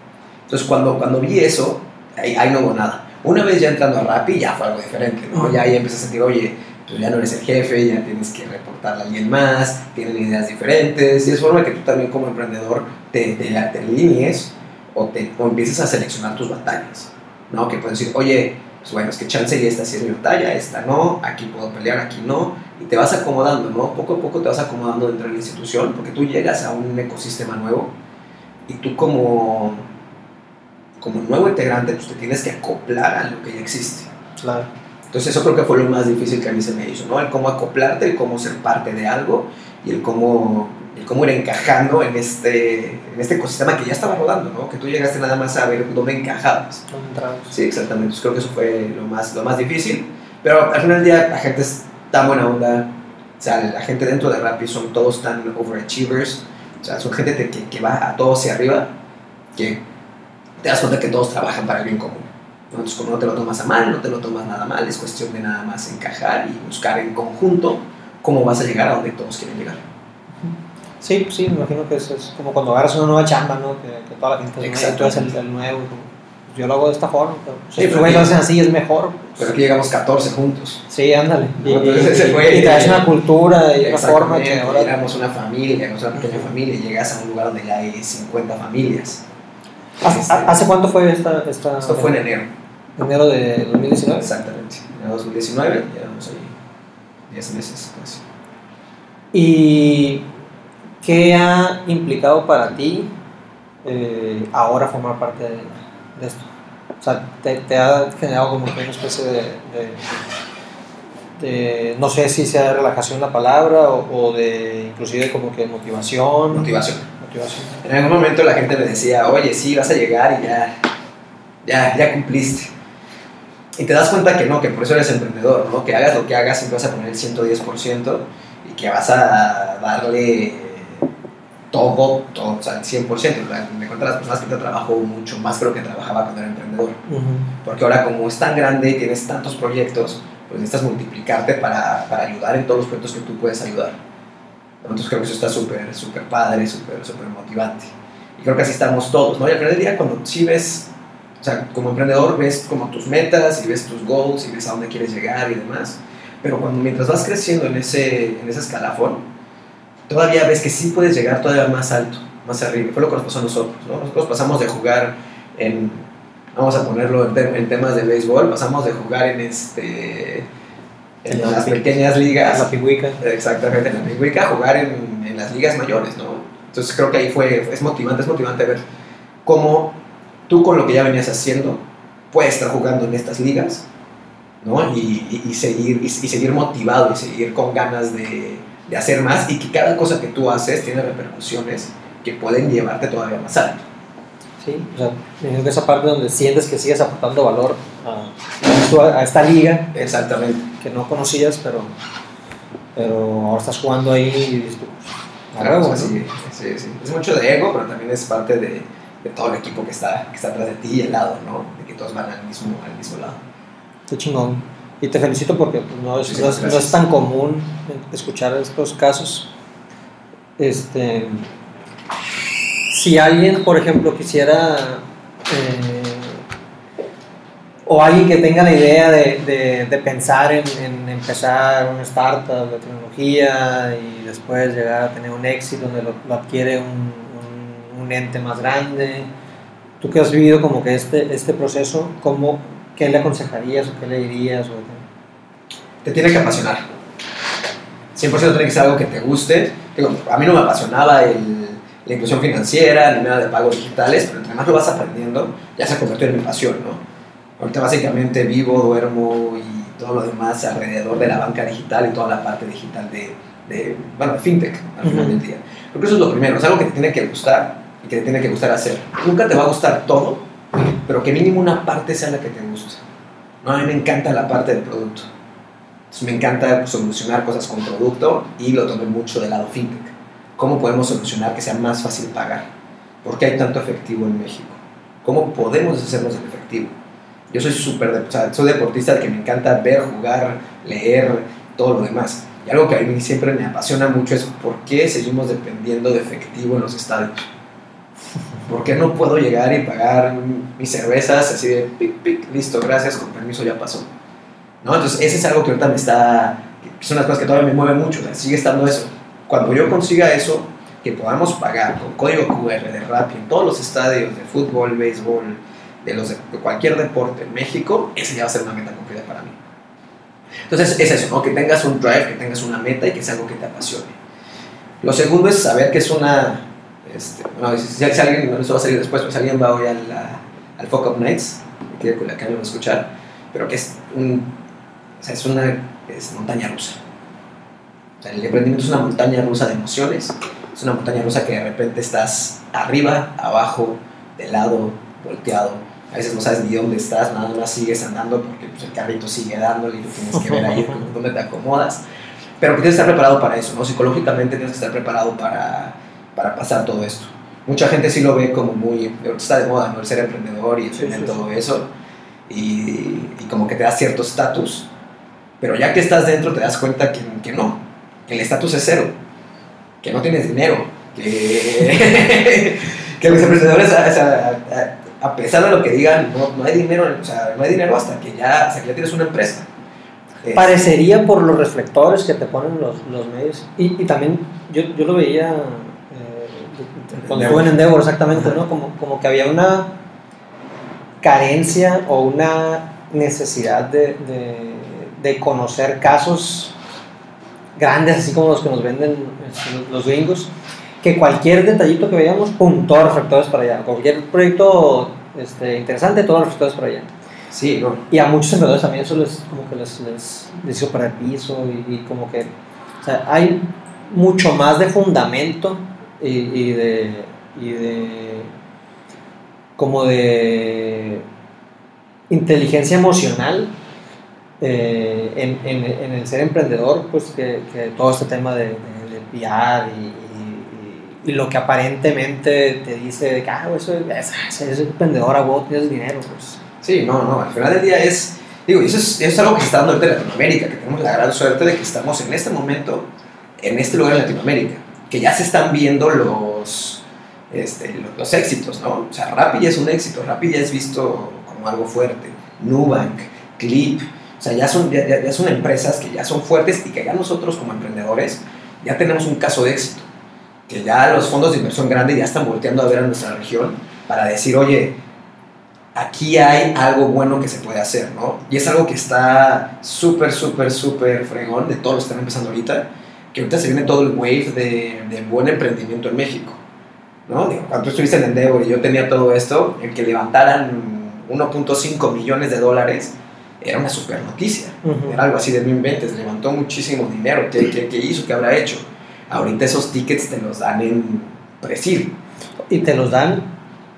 Entonces, cuando, cuando vi eso, ahí, ahí no hubo nada. Una vez ya entrando a Rappi, ya fue algo diferente, ¿no? Ya ahí empecé a sentir, oye, pues ya no eres el jefe, ya tienes que reportarle a alguien más, tienen ideas diferentes, y es forma que tú también como emprendedor te, te, te alinees o, te, o empieces a seleccionar tus batallas, ¿no? Que puedes decir, oye, pues bueno, es que chance y esta sí es mi batalla, esta no, aquí puedo pelear, aquí no, y te vas acomodando, ¿no? Poco a poco te vas acomodando dentro de la institución, porque tú llegas a un ecosistema nuevo y tú como, como nuevo integrante, pues te tienes que acoplar a lo que ya existe. Claro. Entonces eso creo que fue lo más difícil que a mí se me hizo, ¿no? El cómo acoplarte, el cómo ser parte de algo y el cómo, el cómo ir encajando en este, en este ecosistema que ya estaba rodando, ¿no? Que tú llegaste nada más a ver dónde encajabas. Sí, exactamente. Entonces creo que eso fue lo más, lo más difícil. Pero al final del día la gente es tan buena onda. O sea, la gente dentro de Rappi son todos tan overachievers. O sea, son gente que, que va a todo hacia arriba, que te das cuenta que todos trabajan para el bien común. Entonces, como no te lo tomas a mal, no te lo tomas nada mal, es cuestión de nada más encajar y buscar en conjunto cómo vas a llegar a donde todos quieren llegar. Sí, sí, me imagino que eso es como cuando agarras una nueva chamba, ¿no? Que, que toda la gente es nueva, tú eres el, el nuevo. Yo lo hago de esta forma, si Sí, tú pero lo hacen así es mejor. Pero aquí llegamos 14 juntos. Sí, ándale. Y, Entonces, y- ese fue- y traes una cultura y una forma que ahora... éramos una familia, éramos una pequeña familia, y llegas a un lugar donde ya hay 50 familias. ¿Hace, Este, ¿Hace cuánto fue esta...? esta Esto fue en enero. enero de 2019? Exactamente. En 2019, llevamos ahí 10 meses casi. ¿Y qué ha implicado para ti eh, ahora formar parte de, de esto? O sea, te, te ha generado como que una especie de, de- de- no sé si sea de relajación la palabra o, o de inclusive como que motivación. Motivación. Motivación. En algún momento la gente me decía, oye, sí, vas a llegar y ya, ya, ya cumpliste. Y te das cuenta que no, que por eso eres emprendedor, ¿no? Que hagas lo que hagas, siempre vas a poner el 110% y que vas a darle todo, todo, o sea, el 100%. O sea, Me cuentan las personas que te trabajo mucho más que lo que trabajaba cuando era emprendedor. Porque ahora como es tan grande y tienes tantos proyectos, pues necesitas multiplicarte para, para ayudar en todos los proyectos que tú puedes ayudar. Entonces creo que eso está súper, súper padre, súper, súper motivante. Y creo que así estamos todos, ¿no? Y al final del día cuando sí ves, o sea, como emprendedor ves como tus metas y ves tus goals y ves a dónde quieres llegar y demás. Pero cuando mientras vas creciendo en ese, en ese escalafón, todavía ves que sí puedes llegar todavía más alto, más arriba. Fue lo que nos pasó a nosotros, ¿no? Nosotros pasamos de jugar en, vamos a ponerlo en, te- en temas de béisbol, pasamos de jugar en este en En la las pequeñas ligas, La pingüica. exactamente en la Pingüica, jugar en, en las ligas mayores, ¿no? Entonces creo que ahí fue, es motivante, es motivante ver cómo tú con lo que ya venías haciendo puedes estar jugando en estas ligas, ¿no? Y, y- y seguir, y, y seguir motivado y seguir con ganas de, de hacer más y que cada cosa que tú haces tiene repercusiones que pueden llevarte todavía más alto. Sí, o sea, que esa parte donde sientes que sigues aportando valor a, a esta liga Exactamente. que no conocías, pero, pero ahora estás jugando ahí y dices, Claro, sea, ¿no? sí, sí, sí. Es mucho de ego, pero también es parte de, de todo el equipo que está, que está atrás de ti y al lado, ¿no? De que todos van al mismo, al mismo lado. Qué chingón. Y te felicito porque pues, no, es, no, es, no gracias. es tan común escuchar estos casos. Este, si alguien, por ejemplo, quisiera, eh, o alguien que tenga la idea de, de- de pensar en, en empezar una startup de tecnología y después llegar a tener un éxito donde lo, lo adquiere un, un- un ente más grande, tú que has vivido como que este, este proceso, ¿cómo, ¿qué le aconsejarías o qué le dirías? O? Te tiene que apasionar. 100% tiene que ser algo que te guste. Digo, a mí no me apasionaba el- la inclusión financiera ni nada de pagos digitales, pero entre más lo vas aprendiendo, ya se ha convertido en mi pasión, ¿no? Ahorita básicamente vivo, duermo y todo lo demás alrededor de la banca digital y toda la parte digital de, de bueno, de fintech al final Ujú. del día. Creo que eso es lo primero, es algo que te tiene que gustar y que te tiene que gustar hacer. Nunca te va a gustar todo, pero que mínimo una parte sea la que te guste. No, a mí me encanta la parte del producto. Me encanta solucionar cosas con producto y lo tomé mucho del lado fintech. ¿Cómo podemos solucionar que sea más fácil pagar? ¿Por qué hay tanto efectivo en México? ¿Cómo podemos hacernos el efectivo? Yo soy súper, o sea, soy deportista que me encanta ver, jugar, leer, todo lo demás. Y algo que a mí siempre me apasiona mucho es por qué seguimos dependiendo de efectivo en los estadios. ¿Por qué no puedo llegar y pagar mis cervezas así de pic, pic, listo, gracias, con permiso, ya pasó? ¿No? Entonces, ese es algo que ahorita me está. son las cosas que todavía me mueven mucho, sigue estando eso. Cuando yo consiga eso, que podamos pagar con código QR de Rappi en todos los estadios de fútbol, béisbol, de, los de, cualquier deporte en México, ese ya va a ser una meta cumplida para mí. Entonces, es eso, ¿no? Que tengas un drive, que tengas una meta y que sea algo que te apasione. Lo segundo es saber que es una. Este, no, si, si alguien, eso va a salir después, pues si alguien va hoy a- al Fuck Up Nights, que quiere que lo a escuchar, pero que es un. O sea, es una es montaña rusa. O sea, el emprendimiento es una montaña rusa de emociones, es una montaña rusa que de repente estás arriba, abajo, de lado, volteado. A veces no sabes ni dónde estás, nada más sigues andando porque pues, el carrito sigue dándole y tú tienes que ver ahí dónde te acomodas. Pero que tienes que estar preparado para eso, ¿no? Psicológicamente tienes que estar preparado para, para pasar todo esto. Mucha gente sí lo ve como muy, está de moda, ¿no? El ser emprendedor y el Sí, tener sí, todo eso. Y, y como que te da cierto estatus. Pero ya que estás dentro te das cuenta que, que no, que el estatus es cero, que no tienes dinero, que, que los emprendedores, o sea, a, a pesar de lo que digan, no, no hay dinero, o sea, no hay dinero hasta que ya, hasta que ya tienes una empresa. Es- Parecería por los reflectores que te ponen los, los medios. Y, y también yo, yo lo veía cuando estuve en Endeavor, exactamente, ¿no? Como, como que había una carencia o una necesidad de, de, de conocer casos grandes, así como los que nos venden este, los- los gringos, que cualquier detallito que veíamos, pum, todos los reflectores para allá. Cualquier proyecto este, interesante, todos los reflectores para allá. Sí, no. Y a muchos emprendedores también eso les, como que les, les, les hizo para el piso y, y como que, o sea, hay mucho más de fundamento y, y de, y de, como de inteligencia emocional eh, en, en, el ser emprendedor, pues que, todo este tema de, de, y, lo que aparentemente te dice de que, ah, eso es, emprendedor, a vos tienes dinero, pues. Sí, no, no, al final del día es, digo, eso es, eso es algo que está dando en Latinoamérica, que tenemos la gran suerte de que estamos en este momento, en este lugar en Latinoamérica, que ya se están viendo los, este, los, los éxitos, ¿no? O sea, Rappi ya es un éxito, Rappi ya es visto como algo fuerte, Nubank, Clip, o sea, ya son, ya, ya- son empresas que ya son fuertes y que ya nosotros como emprendedores ya tenemos un caso de éxito, que ya los fondos de inversión grande ya están volteando a ver a nuestra región para decir, oye, aquí hay algo bueno que se puede hacer, ¿no? Y es algo que está súper, súper, súper fregón de todos los que están empezando ahorita, que ahorita se viene todo el wave de, de buen emprendimiento en México, ¿no? Digo, cuando tú estuviste en Endeavor y yo tenía todo esto, el que levantaran 1.5 millones de dólares era una super noticia. Era algo así de no inventes, levantó muchísimo dinero, ¿qué, qué, qué hizo? ¿Qué habrá hecho? Ahorita esos tickets te los dan en presil. Y te los dan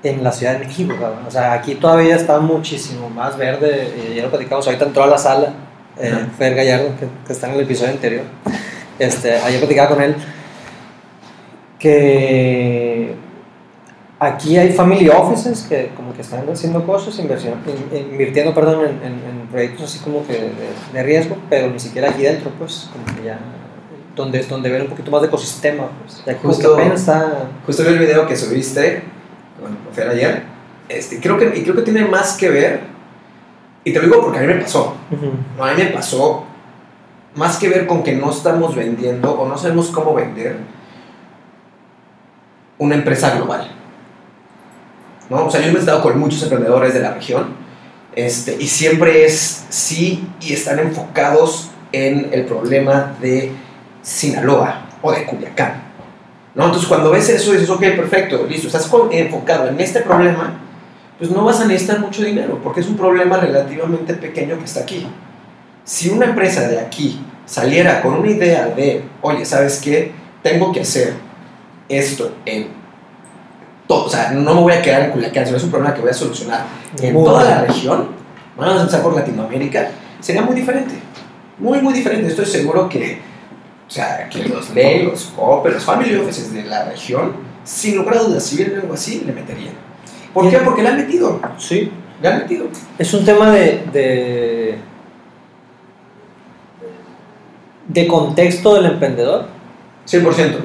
en la Ciudad de México, cabrón. O sea, aquí todavía está muchísimo más verde. y ya lo platicamos, ahorita entró a la sala eh, Ajá. Fer Gallardo, que, que está en el episodio anterior. Este, ayer platicaba con él que aquí hay family offices que como que están haciendo cosas, inversión, in- invirtiendo, perdón, en, en- en proyectos así como que de, de riesgo, pero ni siquiera aquí dentro, pues, como que ya, donde, donde ven un poquito más de ecosistema, pues, ya Justo- que apenas está... Justo vi el video que subiste con Fer ayer. Este, creo que, y creo que tiene más que ver, y te lo digo porque a mí me pasó. Ujú. No, a mí me pasó más que ver con que no estamos vendiendo o no sabemos cómo vender una empresa global. ¿No? O sea, yo me he estado con muchos emprendedores de la región este, y siempre es sí y están enfocados en el problema de Sinaloa o de Culiacán. ¿no? Entonces, cuando ves eso, dices, ok, perfecto, listo, estás enfocado en este problema, pues no vas a necesitar mucho dinero, porque es un problema relativamente pequeño que está aquí. Si una empresa de aquí saliera con una idea de, oye, ¿sabes qué? Tengo que hacer esto en todo, o sea, no me voy a quedar en Culiacán, sino es un problema que voy a solucionar en Muy toda la región, vamos a empezar por Latinoamérica, sería muy diferente. Muy, muy diferente. Estoy seguro que, o sea, que los ley, los COPE, los family offices de la región, sin lugar a dudas, si vieran algo así, le meterían. ¿Por qué? Porque le han metido. Sí, Le han metido. Es un tema de, de, de contexto del emprendedor. 100%.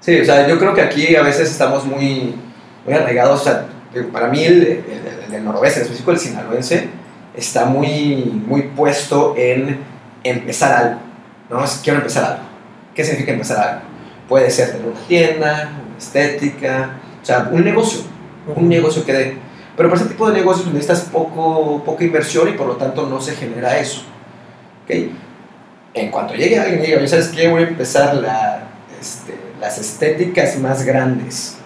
Sí, o sea, yo creo que aquí a veces estamos muy, muy arraigados. O sea, para mí el, el- el del noroeste, en específico el sinaloense, está muy, muy puesto en empezar algo. ¿no? Es, quiero empezar algo. ¿Qué significa empezar algo? Puede ser tener una tienda, una estética, o sea, un negocio. Un negocio que dé. Pero para ese tipo de negocios necesitas poco, poca inversión y por lo tanto no se genera eso. ¿ok? En cuanto llegue alguien y diga, "Oye, ¿sabes qué? Voy a empezar la, este, las estéticas más grandes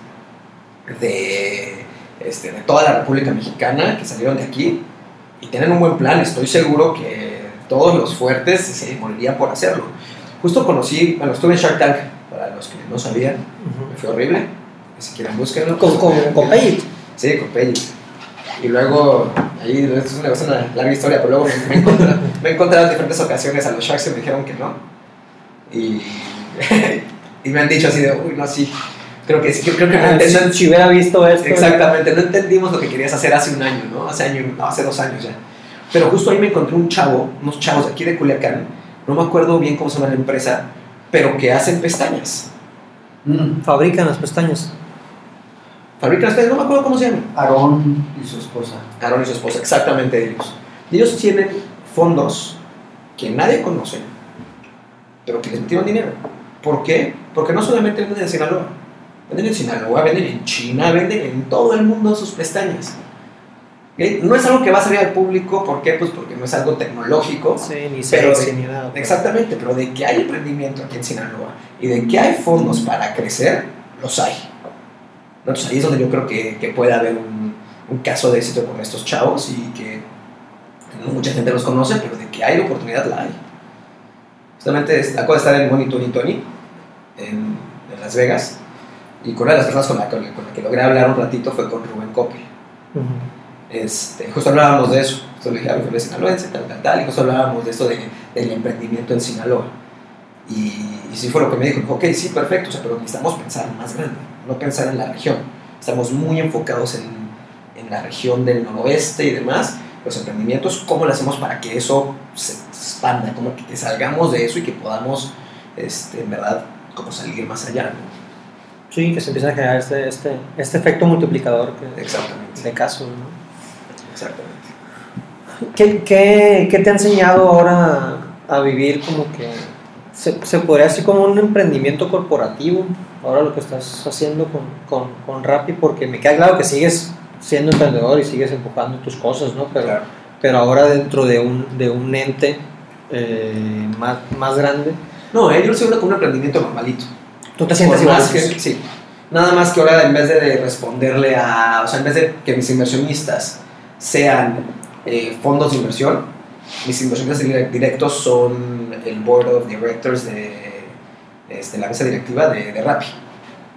de, este, de toda la República Mexicana que salieron de aquí y tienen un buen plan. Estoy seguro que todos los fuertes se morirían por hacerlo. Justo conocí, bueno, estuve en Shark Tank, para los que no sabían, Ujú. fue horrible. Si quieren, búsquenlo. Con, con, con Payit. Sí, con Pelli. Y luego, ahí, esto es una, es una larga historia, pero luego me, he encontrado, me he encontrado en diferentes ocasiones a los Sharks que me dijeron que no. Y, y me han dicho así de, uy, no, sí, creo que sí, creo que no Ah, entienden. si, si hubiera visto esto. Exactamente, no entendimos lo que querías hacer hace un año, ¿no? Hace, año, no, hace dos años ya. Pero justo ahí me encontré un chavo, unos chavos de aquí de Culiacán, no me acuerdo bien cómo se llama la empresa, pero que hacen pestañas. Mm. Fabrican las pestañas. Fabrican no me acuerdo cómo se llama. Aarón y su esposa. Aaron y su esposa, exactamente ellos. Y ellos tienen fondos que nadie conoce, pero que les metieron dinero. ¿Por qué? Porque no solamente venden en Sinaloa, venden en Sinaloa, venden en China, venden en todo el mundo sus pestañas. ¿Ok? No es algo que va a salir al público, ¿por qué? Pues porque no es algo tecnológico. Sí, ni Pero sexy de- ni nada. pues. Exactamente, pero de que hay emprendimiento aquí en Sinaloa y de que hay fondos para crecer, los hay. Entonces ahí es donde yo creo que, que puede haber un, un caso de éxito con estos chavos y que no mucha gente los conoce, pero de que hay la oportunidad, la hay. Justamente acabo de estar en Money Tony Tony en, en Las Vegas y con una de las personas con la, con la- con la que logré hablar un ratito fue con Rubén Coppel. Ujú. Este, justo hablábamos de eso. Justo le dije, ah, mi sinaloense, tal, tal, tal. Y justo hablábamos de esto de, del emprendimiento en Sinaloa. Y, y sí fue lo que me dijo. Ok, sí, perfecto, o sea, pero necesitamos pensar más grande, no pensar en la región. Estamos muy enfocados en, en la región del noroeste y demás. Los emprendimientos, ¿cómo lo hacemos para que eso se expanda? Como que, salgamos de eso y que podamos, este, en verdad, como salir más allá. ¿no? Sí, que se empieza a generar este, este, este efecto multiplicador que, Exactamente. de casos. ¿no? Exactamente. ¿Qué, qué, qué te ha enseñado ahora a vivir como que se, se podría decir como un emprendimiento corporativo? Ahora lo que estás haciendo con, con, con Rappi, porque me queda claro que sigues siendo emprendedor y sigues enfocando tus cosas, ¿no? Pero, Claro. pero ahora dentro de un, de un ente eh, más, más grande, No, eh, yo lo siento como un emprendimiento normalito. tú te sientes igual. que- sí. Nada más que ahora en vez de responderle a, o sea, en vez de que mis inversionistas sean eh, fondos de inversión, mis inversionistas dire- directos son el board of directors de este, la mesa directiva de, de Rappi.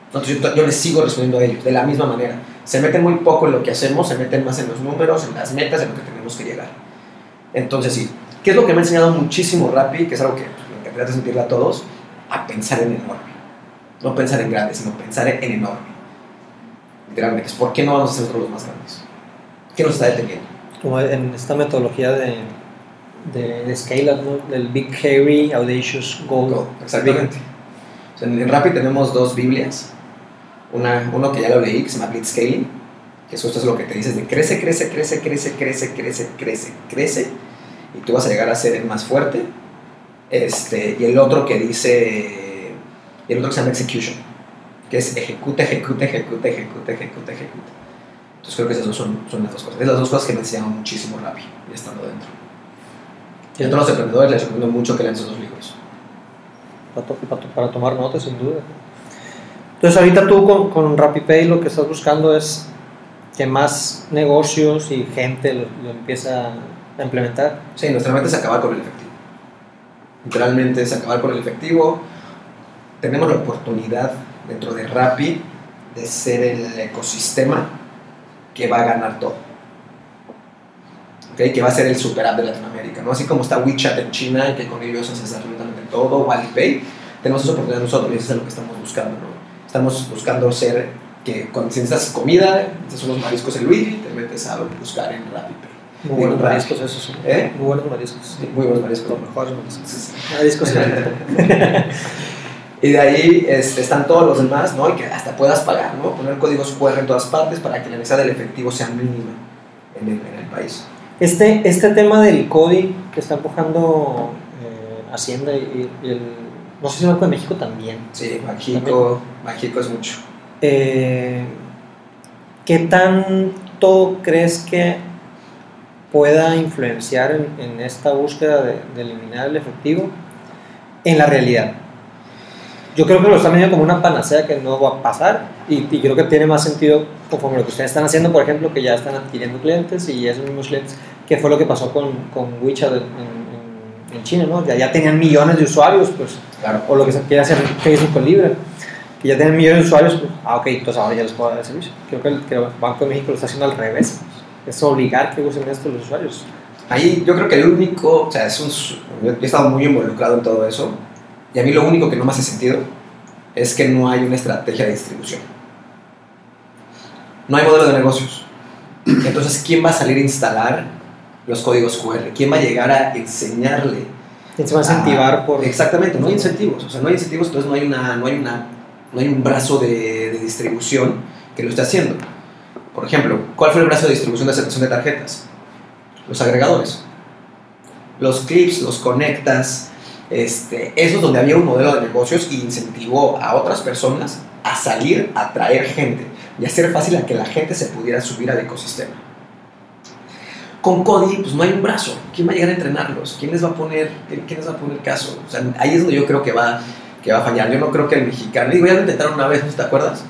Entonces yo, yo les sigo respondiendo a ellos de la misma manera. Se meten muy poco en lo que hacemos, se meten más en los números, en las metas, en lo que tenemos que llegar. Entonces, sí, ¿qué es lo que me ha enseñado muchísimo Rappi? Que es algo que me encantaría transmitirle a todos, a pensar en enorme. No pensar en grande, sino pensar en enorme. Literalmente, ¿por qué no vamos a ser los más grandes? ¿Qué nos está deteniendo? Como en esta metodología de, de, de Scale Up, ¿no? Del Big Hairy Audacious Goal. Go, Exactamente. O sea, en, Rappi tenemos dos Biblias. Una, uno que ya lo leí, que se llama Blitzscaling, que eso es lo que te dices de crece, crece, crece, crece, crece, crece, crece, crece, y tú vas a llegar a ser el más fuerte. Este, y el otro que dice, y el otro que se llama Execution, que es ejecuta, ejecuta, ejecuta, ejecuta, ejecuta, ejecuta. Entonces creo que esas dos son, son las dos cosas. Es las dos cosas que me enseñaron muchísimo Rappi, estando dentro. Y a todos los emprendedores les recomiendo mucho que lean esos dos libros. Para, to- para to- para tomar notas, sin duda. Entonces, ahorita tú con, con RappiPay lo que estás buscando es que más negocios y gente lo, lo empieza a implementar. Sí, nuestra meta es acabar con el efectivo. Literalmente es acabar con el efectivo. Tenemos la oportunidad dentro de Rappi de ser el ecosistema que va a ganar todo. ¿Ok? Que va a ser el super app de Latinoamérica. ¿no? Así como está WeChat en China, que con ellos haces absolutamente todo, o Alipay, tenemos esa oportunidad nosotros y eso es lo que estamos buscando. ¿no? Estamos buscando ser que cuando si necesitas comida, necesitas unos mariscos en Luigi, te metes a buscar en RappiPay. Muy buenos mariscos esos. son. ¿Eh? Muy buenos mariscos. Sí, muy buenos mariscos. Los mejores mariscos. Sí, sí. Mariscos Y de ahí este, están todos los demás, ¿no? Y que hasta puedas pagar, ¿no? Poner códigos QR en todas partes para que la necesidad del efectivo sea mínima en el, en el país. Este, este tema del CODI que está empujando eh, Hacienda y, y el. No sé si el Banco de México también. Sí, México, México es mucho. Eh, ¿Qué tanto crees que pueda influenciar en, en esta búsqueda de, de eliminar el efectivo en la realidad? Yo creo que lo están viendo como una panacea que no va a pasar y, y creo que tiene más sentido conforme lo que ustedes están haciendo, por ejemplo, que ya están adquiriendo clientes y esos mismos clientes, que fue lo que pasó con, con WeChat en, en- en China, ¿no? Ya, ya tenían millones de usuarios, pues Claro. o lo que se quiere hacer Facebook con Libre, que ya tienen millones de usuarios, pues, ah, ok, entonces ahora ya les puedo dar el servicio. Creo que el, que el Banco de México lo está haciendo al revés, es obligar que usen esto los usuarios. Ahí yo creo que el único, o sea, es un, yo he estado muy involucrado en todo eso y a mí lo único que no me hace sentido es que no hay una estrategia de distribución. No hay modelo de negocios. Entonces, ¿quién va a salir a instalar los códigos QR? ¿Quién va a llegar a enseñarle ¿Quién se va a incentivar por...? Exactamente, no hay incentivos. O sea, no hay incentivos, entonces no hay, una, no hay, una, no hay un brazo de, de distribución que lo esté haciendo. Por ejemplo, ¿cuál fue el brazo de distribución de aceptación de tarjetas? Los agregadores. Los clips, los conectas. Este, eso es donde había un modelo de negocios y incentivó a otras personas a salir a traer gente y hacer fácil a que la gente se pudiera subir al ecosistema. Con Cody, pues no hay un brazo. ¿Quién va a llegar a entrenarlos? ¿Quién les va a poner, quién les va a poner caso? O sea, ahí es donde yo creo que va, que va a fallar. Yo no creo que el mexicano, digo, ya lo intentaron una vez, ¿no te acuerdas?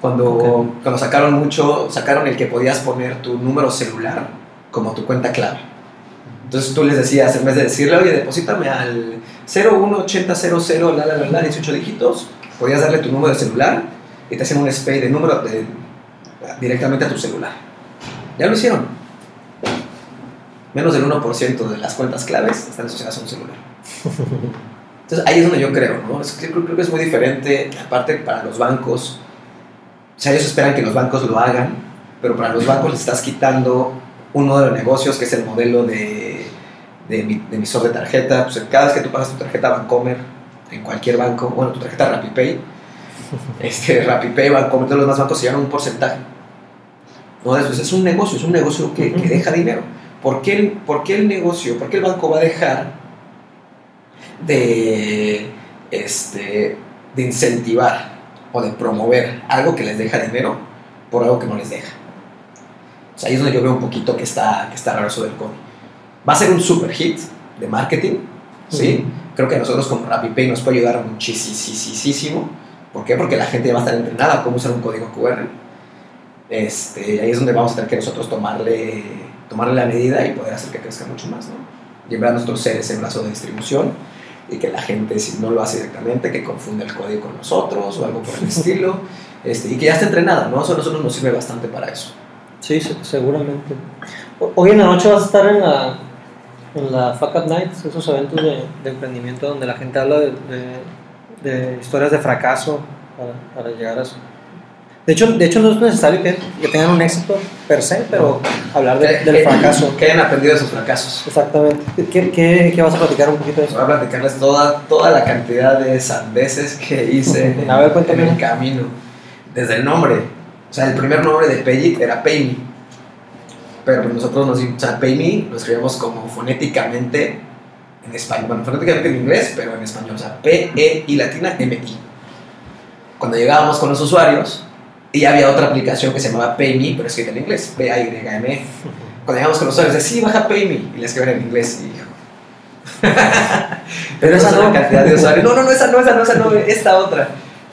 Cuando, Ok. cuando sacaron mucho, sacaron el que podías poner tu número celular como tu cuenta clave. Entonces tú les decías, en vez de decirle, oye, deposítame al 01800, la, la, la, la, 18 dígitos, podías darle tu número de celular y te hacían un spay de número directamente a tu celular. Ya lo hicieron. Menos del 1% de las cuentas claves están asociadas a un celular. Entonces ahí es donde yo creo, ¿no? Es creo, creo que es muy diferente, aparte para los bancos. O sea, ellos esperan que los bancos lo hagan, pero para los bancos les estás quitando un modelo de negocios que es el modelo de, de, de emisor de tarjeta. Pues cada vez que tú pagas tu tarjeta Bancomer en cualquier banco, bueno, tu tarjeta RappiPay, este, RappiPay, Bancomer, todos los demás bancos se llevan un porcentaje. ¿no? Eso es, es un negocio, es un negocio que, que deja dinero. ¿Por qué, el, ¿Por qué el negocio, por qué el banco va a dejar de, este, de incentivar o de promover algo que les deja dinero por algo que no les deja? O sea, ahí es donde yo veo un poquito que está, que está raro eso del COVID. Va a ser un super hit de marketing, ¿sí? Creo que a nosotros como RappiPay nos puede ayudar muchísimo. ¿Por qué? Porque la gente va a estar entrenada a cómo usar un código QR. Este, ahí es donde vamos a tener que nosotros tomarle, tomarle la medida y poder hacer que crezca mucho más, ¿no? En verdad nosotros ser ese brazo de distribución y que la gente, si no lo hace directamente, que confunda el código con nosotros o algo por el estilo este, y que ya está entrenada, ¿no? Eso a nosotros nos sirve bastante para eso. Sí, se- seguramente. Hoy en la noche vas a estar en la, en la Fuck Up Nights, esos eventos de, de emprendimiento donde la gente habla de, de- de historias de fracaso para, para llegar a eso. De hecho, de hecho, no es necesario que, que tengan un éxito per se, pero hablar Que- del que- fracaso. Que hayan aprendido de sus fracasos. Exactamente. ¿Qué, qué, qué vas a platicar un poquito de Voy eso? a platicarles toda, toda la cantidad de sandeces que hice A ver, en el camino. Desde el nombre. O sea, el primer nombre de Payit era Pay Me. Pero pues nosotros nos o sea, Pay Me lo escribimos como fonéticamente en español. Bueno, fonéticamente en inglés, pero en español. O sea, P-E-I latina M-I. Cuando llegábamos con los usuarios, y había otra aplicación que se llamaba Pay Me, pero escrita en inglés. P-A-Y-M-E. Cuando llegamos con los usuarios, decía, sí, baja Pay Me. Y le escriben en inglés. Y pero esa no. cantidad de usuarios. No, no, no, esa no, esa no, esa no, esta otra.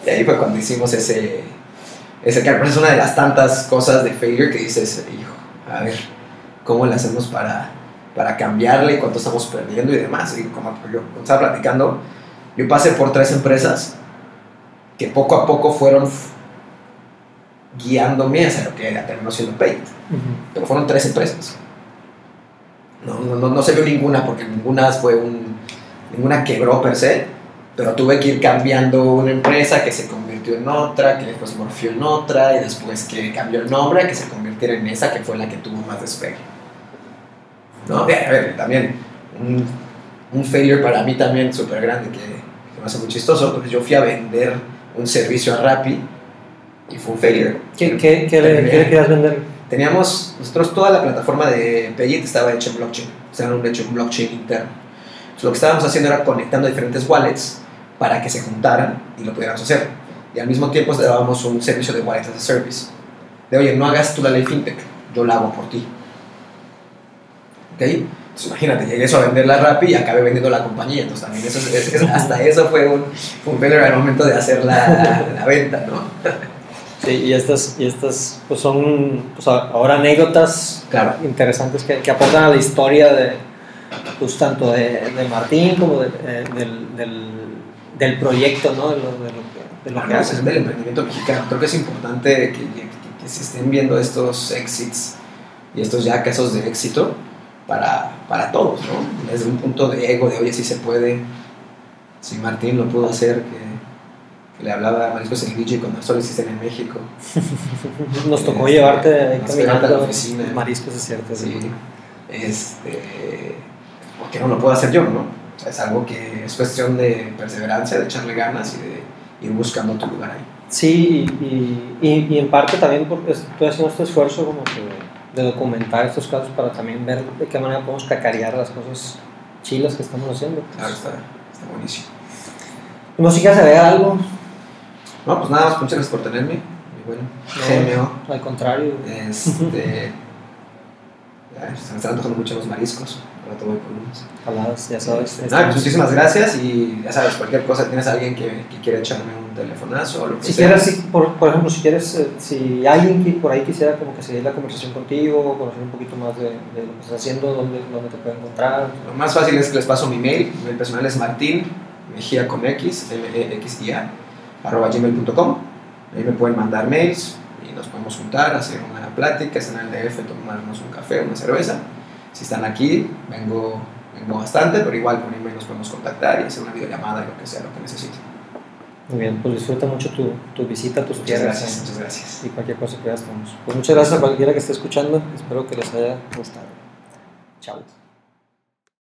Y ahí fue cuando hicimos ese. Ese que es una de las tantas cosas de failure que dices, hijo, a ver, ¿cómo le hacemos para, para cambiarle? ¿Cuánto estamos perdiendo y demás? Y como yo estaba platicando, yo pasé por tres empresas que poco a poco fueron guiándome hacia lo que terminó siendo Paid Ujú. pero fueron tres empresas. No, no, no, no se vio ninguna porque ninguna fue un, ninguna quebró per se, pero tuve que ir cambiando una empresa que se convirtió en otra, que después morfió en otra y después que cambió el nombre, que se convirtiera en esa que fue la que tuvo más despegue. No, a ver, también un, un failure para mí también súper grande que, que me hace muy chistoso, porque yo fui a vender un servicio a Rappi y fue un failure. ¿Qué, qué, qué le, qué le querías vender? Teníamos, nosotros toda la plataforma de Payit estaba hecha en blockchain, o sea, era un hecho en blockchain interno. Entonces, lo que estábamos haciendo era conectando diferentes wallets para que se juntaran y lo pudiéramos hacer. Y al mismo tiempo dábamos un servicio de wallet as a service. De oye, no hagas tú la ley fintech, yo la hago por ti. ¿Ok? Entonces imagínate, llegué eso a vender la Rappi y acabé vendiendo la compañía. Entonces también eso, es- es- hasta eso fue un, un failure al momento de hacer la, la venta, ¿no? Sí, y estas, y estas pues son pues, ahora anécdotas Claro. interesantes que, que aportan a la historia de pues tanto de, de Martín como de- eh, del, del, del proyecto, ¿no? De lo, de lo que, de lo que es del emprendimiento mexicano. Creo que es importante que, que- que se estén viendo estos exits y estos ya casos de éxito para, para todos, ¿no? Desde un punto de ego, de oye, si se puede, si Martín lo pudo hacer, que, que le hablaba a Mariscos el DJ cuando solo existen en México. Nos tocó Este, llevarte nos llevaste a la caminando oficina. mariscos, es cierto. Sí. Este, ¿Por qué no lo puedo hacer yo, no? O sea, es algo que es cuestión de perseverancia, de echarle ganas y de ir buscando tu lugar ahí. Sí, y, y, y en parte también porque estoy haciendo este esfuerzo como que de documentar estos casos para también ver de qué manera podemos cacarear las cosas chilas que estamos haciendo. Claro, está, está buenísimo. No si quieres agregar algo, No, pues nada más, muchas gracias por tenerme. Y bueno, GMO. al contrario. Este. se me están antojando mucho los mariscos. Unos. Jaladas, ya sabes. Nada, pues muchísimas gracias. Y ya sabes, cualquier cosa, tienes a alguien que, que quiere echarme un telefonazo o lo que Si sea. quieres, si- por, por ejemplo, si quieres, eh, si alguien que por ahí quisiera como que seguir la conversación contigo, conocer un poquito más de, de lo que estás haciendo, dónde, dónde te puede encontrar. Lo más fácil es que les paso mi mail. Mi personal es martín, mejía con x, m e x i a arroba gmail.com. Ahí me pueden mandar mails y nos podemos juntar, hacer una plática, en el DF, tomarnos un café, una cerveza. Si están aquí, vengo, vengo bastante, pero igual por email nos podemos contactar y hacer una videollamada, lo que sea, lo que necesiten. Muy bien, pues disfruta mucho tu, tu visita tus Muchas tierras. gracias, muchas gracias. Y cualquier cosa que estamos. Pues muchas gracias a cualquiera que esté escuchando. Espero que les haya gustado. Chao.